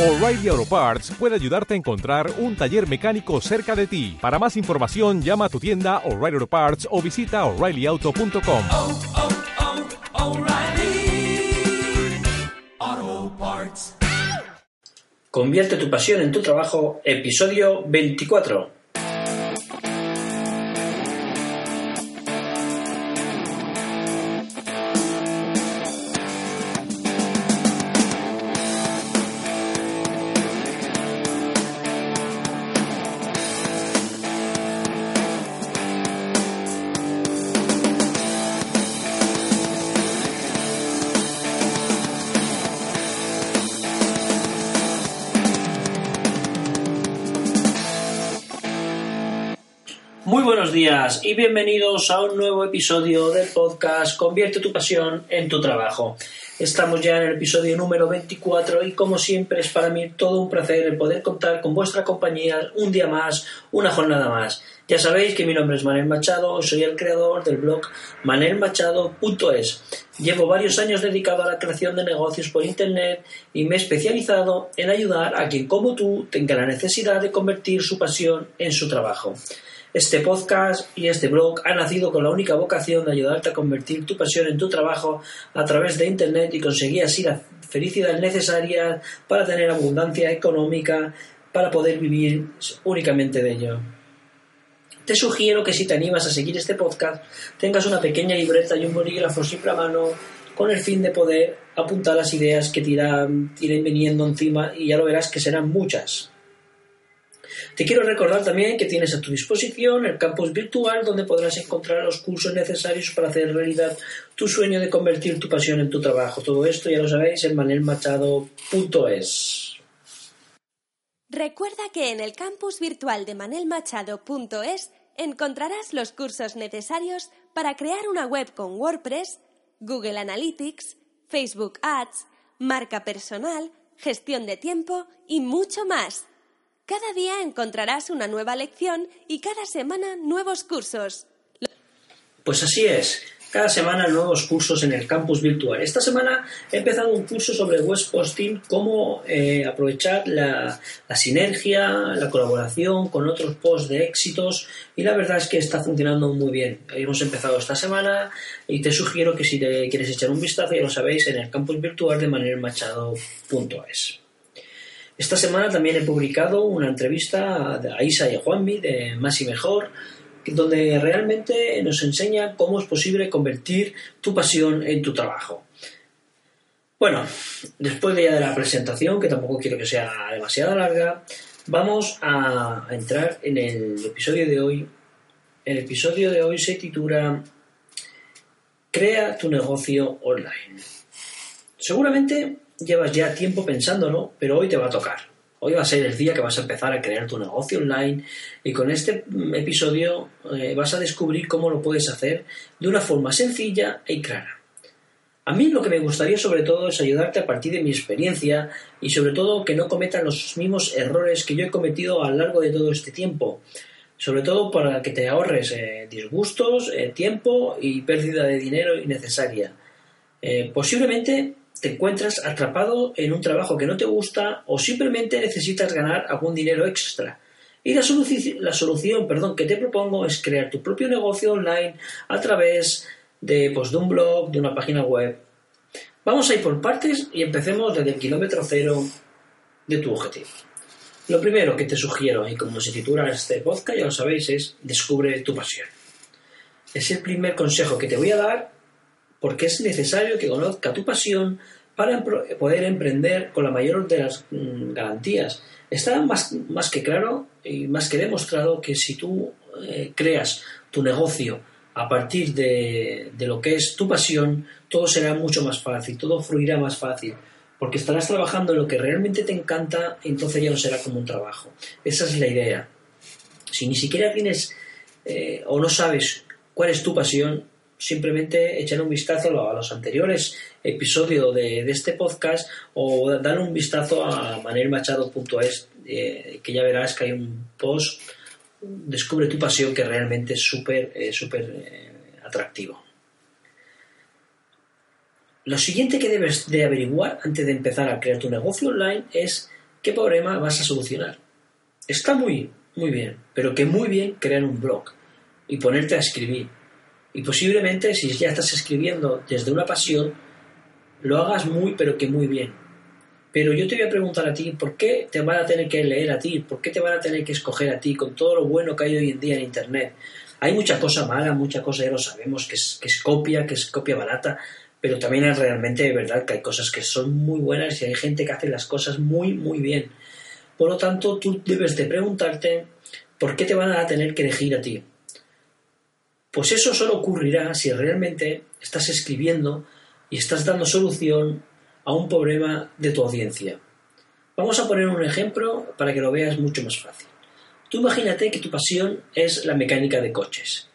O'Reilly Auto Parts puede ayudarte a encontrar un taller mecánico cerca de ti. Para más información, llama a tu tienda O'Reilly Auto Parts o visita oreillyauto.com. oh, oh, Parts. Convierte tu pasión en tu trabajo, episodio 24. Muy buenos días y bienvenidos a un nuevo episodio del podcast Convierte tu pasión en tu trabajo. Estamos ya en el episodio número 24 y como siempre es para mí todo un placer el poder contar con vuestra compañía un día más, una jornada más. Ya sabéis que mi nombre es Manel Machado, soy el creador del blog manelmachado.es. Llevo varios años dedicado a la creación de negocios por Internet y me he especializado en ayudar a quien como tú tenga la necesidad de convertir su pasión en su trabajo. Este podcast y este blog ha nacido con la única vocación de ayudarte a convertir tu pasión en tu trabajo a través de Internet y conseguir así la felicidad necesaria para tener abundancia económica, para poder vivir únicamente de ello. Te sugiero que si te animas a seguir este podcast, tengas una pequeña libreta y un bolígrafo siempre a mano con el fin de poder apuntar las ideas que te irán, te irán viniendo encima y ya lo verás que serán muchas. Te quiero recordar también que tienes a tu disposición el campus virtual donde podrás encontrar los cursos necesarios para hacer realidad tu sueño de convertir tu pasión en tu trabajo. Todo esto ya lo sabéis en manelmachado.es. Recuerda que en el campus virtual de manelmachado.es encontrarás los cursos necesarios para crear una web con WordPress, Google Analytics, Facebook Ads, marca personal, gestión de tiempo y mucho más. Cada día encontrarás una nueva lección y cada semana nuevos cursos. Pues así es. Cada semana nuevos cursos en el campus virtual. Esta semana he empezado un curso sobre web posting, cómo eh, aprovechar la, la, sinergia, la colaboración con otros posts de éxitos y la verdad es que está funcionando muy bien. Hemos empezado esta semana y te sugiero que si te quieres echar un vistazo, ya lo sabéis, en el campus virtual de manelmachado.es. Esta semana también he publicado una entrevista a Isa y a Juanmi de Más y Mejor, donde realmente nos enseña cómo es posible convertir tu pasión en tu trabajo. Bueno, después de ya de la presentación, que tampoco quiero que sea demasiado larga, vamos a entrar en el episodio de hoy. El episodio de hoy se titula Crea tu negocio online. Seguramente llevas ya tiempo pensándolo, pero hoy te va a tocar. Hoy va a ser el día que vas a empezar a crear tu negocio online y con este episodio eh, vas a descubrir cómo lo puedes hacer de una forma sencilla y clara. A mí lo que me gustaría sobre todo es ayudarte a partir de mi experiencia y sobre todo que no cometan los mismos errores que yo he cometido a lo largo de todo este tiempo. Sobre todo para que te ahorres eh, disgustos, eh, tiempo y pérdida de dinero innecesaria. posiblemente te encuentras atrapado en un trabajo que no te gusta o simplemente necesitas ganar algún dinero extra. Y la, solución, perdón, que te propongo es crear tu propio negocio online a través de, pues, de un blog, de una página web. Vamos a ir por partes y empecemos desde el kilómetro cero de tu objetivo. Lo primero que te sugiero, y como se titula este podcast, ya lo sabéis, es descubre tu pasión. Es el primer consejo que te voy a dar porque es necesario que conozca tu pasión para poder emprender con la mayor de las mm, garantías. Está más, más, que claro y más que demostrado que si tú eh, creas tu negocio a partir de, de lo que es tu pasión, todo será mucho más fácil, todo fluirá más fácil, porque estarás trabajando en lo que realmente te encanta, entonces ya no será como un trabajo. Esa es la idea. Si ni siquiera tienes eh, o no sabes cuál es tu pasión, simplemente echar un vistazo a los anteriores episodios de, este podcast o darle un vistazo a manelmachado.es eh, que ya verás que hay un post descubre tu pasión que realmente es súper eh, súper eh, atractivo lo siguiente que debes de averiguar antes de empezar a crear tu negocio online es qué problema vas a solucionar. Está muy, muy bien, pero que muy bien crear un blog y ponerte a escribir. Y posiblemente si ya estás escribiendo desde una pasión, lo hagas muy, pero que muy bien. Pero yo te voy a preguntar a ti, ¿por qué te van a tener que leer a ti? ¿Por qué te van a tener que escoger a ti con todo lo bueno que hay hoy en día en Internet? Hay mucha cosa mala, mucha cosa, ya lo sabemos, que es, que es copia, que es copia barata, pero también es realmente verdad que hay cosas que son muy buenas y hay gente que hace las cosas muy, muy bien. Por lo tanto, tú debes de preguntarte por qué te van a tener que elegir a ti. Pues eso solo ocurrirá si realmente estás escribiendo y estás dando solución a un problema de tu audiencia. Vamos a poner un ejemplo para que lo veas mucho más fácil. Tú imagínate que tu pasión es la mecánica de coches.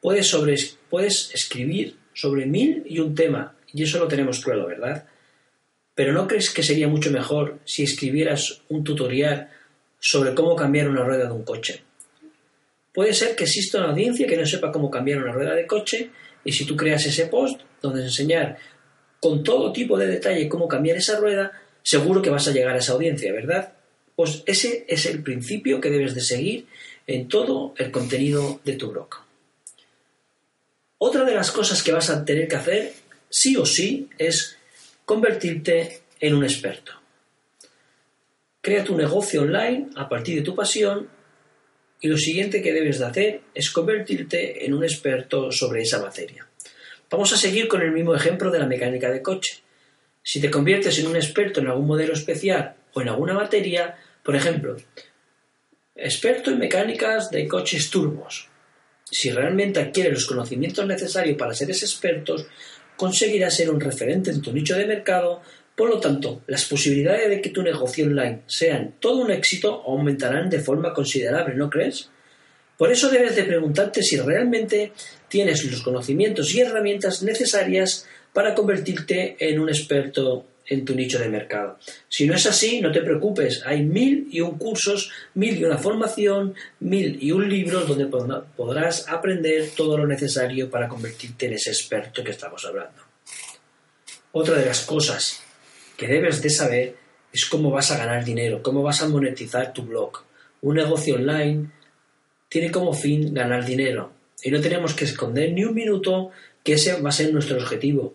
Puedes, escribir sobre mil y un tema, y eso lo tenemos claro, ¿verdad? Pero ¿no crees que sería mucho mejor si escribieras un tutorial sobre cómo cambiar una rueda de un coche? Puede ser que exista una audiencia que no sepa cómo cambiar una rueda de coche y si tú creas ese post donde enseñar con todo tipo de detalle cómo cambiar esa rueda, seguro que vas a llegar a esa audiencia, ¿verdad? Pues ese es el principio que debes de seguir en todo el contenido de tu blog. Otra de las cosas que vas a tener que hacer, sí o sí, es convertirte en un experto. Crea tu negocio online a partir de tu pasión y lo siguiente que debes de hacer es convertirte en un experto sobre esa materia. Vamos a seguir con el mismo ejemplo de la mecánica de coche. Si te conviertes en un experto en algún modelo especial o en alguna materia, por ejemplo, experto en mecánicas de coches turbos, si realmente adquieres los conocimientos necesarios para ser ese experto, conseguirás ser un referente en tu nicho de mercado, por lo tanto, las posibilidades de que tu negocio online sean todo un éxito aumentarán de forma considerable, ¿no crees? Por eso debes de preguntarte si realmente tienes los conocimientos y herramientas necesarias para convertirte en un experto en tu nicho de mercado. Si no es así, no te preocupes, hay mil y un cursos, mil y una formación, mil y un libros donde podrás aprender todo lo necesario para convertirte en ese experto que estamos hablando. Otra de las cosas que debes de saber es cómo vas a ganar dinero, cómo vas a monetizar tu blog. Un negocio online tiene como fin ganar dinero y no tenemos que esconder ni un minuto que ese va a ser nuestro objetivo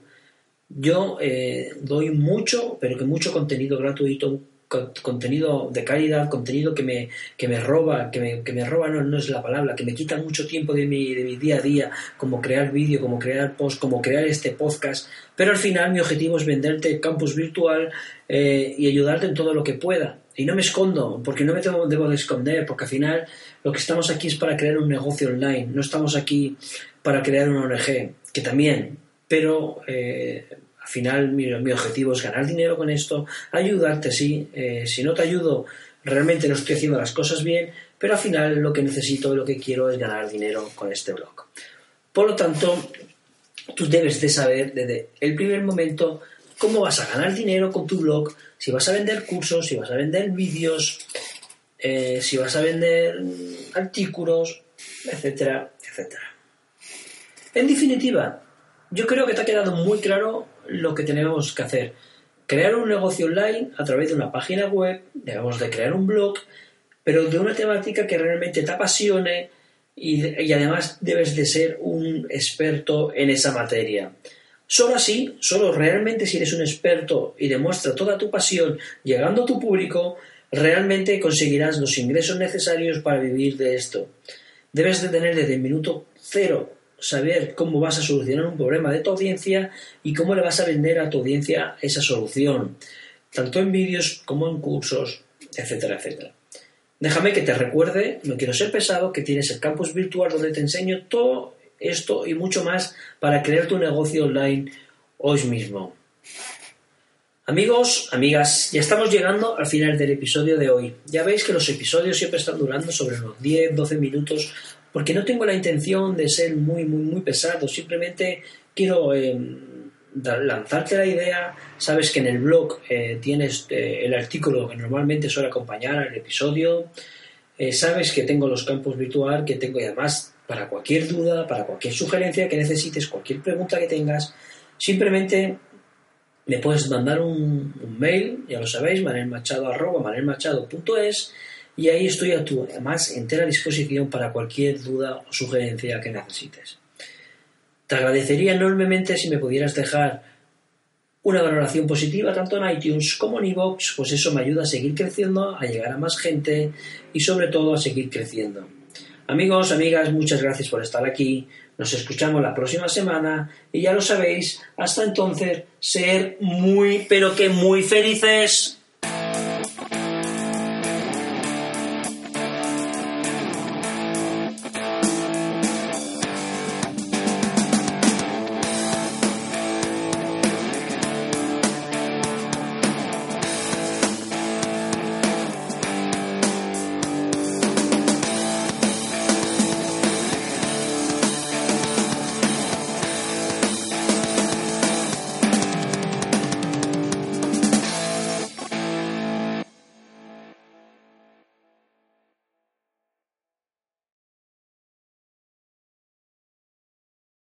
yo eh, doy mucho, pero que mucho contenido gratuito, contenido de calidad, contenido que me, que me roba, que me, que me roba no, no, es la palabra, que me quita mucho tiempo de mi, de mi día a día, como crear vídeo, como crear post, como crear este podcast, pero al final mi objetivo es venderte campus virtual eh, y ayudarte en todo lo que pueda. Y no me escondo, porque no me debo, debo de esconder, porque al final lo que estamos aquí es para crear un negocio online, no estamos aquí para crear una ONG, que también, pero eh, al final mi, objetivo es ganar dinero con esto, ayudarte, sí, eh, si no te ayudo, realmente no estoy haciendo las cosas bien, pero al final lo que necesito y lo que quiero es ganar dinero con este blog. Por lo tanto, tú debes de saber desde el primer momento cómo vas a ganar dinero con tu blog, si vas a vender cursos, si vas a vender vídeos, eh, si vas a vender artículos, etcétera, etcétera. En definitiva, yo creo que te ha quedado muy claro lo que tenemos que hacer. Crear un negocio online a través de una página web, debemos de crear un blog, pero de una temática que realmente te apasione y, además debes de ser un experto en esa materia. Solo así, solo realmente si eres un experto y demuestras toda tu pasión llegando a tu público, realmente conseguirás los ingresos necesarios para vivir de esto. Debes de tener desde el minuto cero saber cómo vas a solucionar un problema de tu audiencia y cómo le vas a vender a tu audiencia esa solución, tanto en vídeos como en cursos, etcétera, etcétera. Déjame que te recuerde, no quiero ser pesado, que tienes el campus virtual donde te enseño todo esto y mucho más para crear tu negocio online hoy mismo. Amigos, amigas, ya estamos llegando al final del episodio de hoy. Ya veis que los episodios siempre están durando sobre los 10, 12 minutos porque no tengo la intención de ser muy, muy, muy pesado, simplemente quiero eh, lanzarte la idea, sabes que en el blog eh, tienes eh, el artículo que normalmente suele acompañar al episodio, sabes que tengo los campos virtual, que tengo y además para cualquier duda, para cualquier sugerencia que necesites, cualquier pregunta que tengas, simplemente me puedes mandar un, un mail, ya lo sabéis, manelmachado.es y ahí estoy a tu más entera disposición para cualquier duda o sugerencia que necesites. Te agradecería enormemente si me pudieras dejar una valoración positiva tanto en iTunes como en iVoox, pues eso me ayuda a seguir creciendo, a llegar a más gente y sobre todo a seguir creciendo. Amigos, amigas, muchas gracias por estar aquí. Nos escuchamos la próxima semana y ya lo sabéis, hasta entonces, ser muy, pero que muy felices.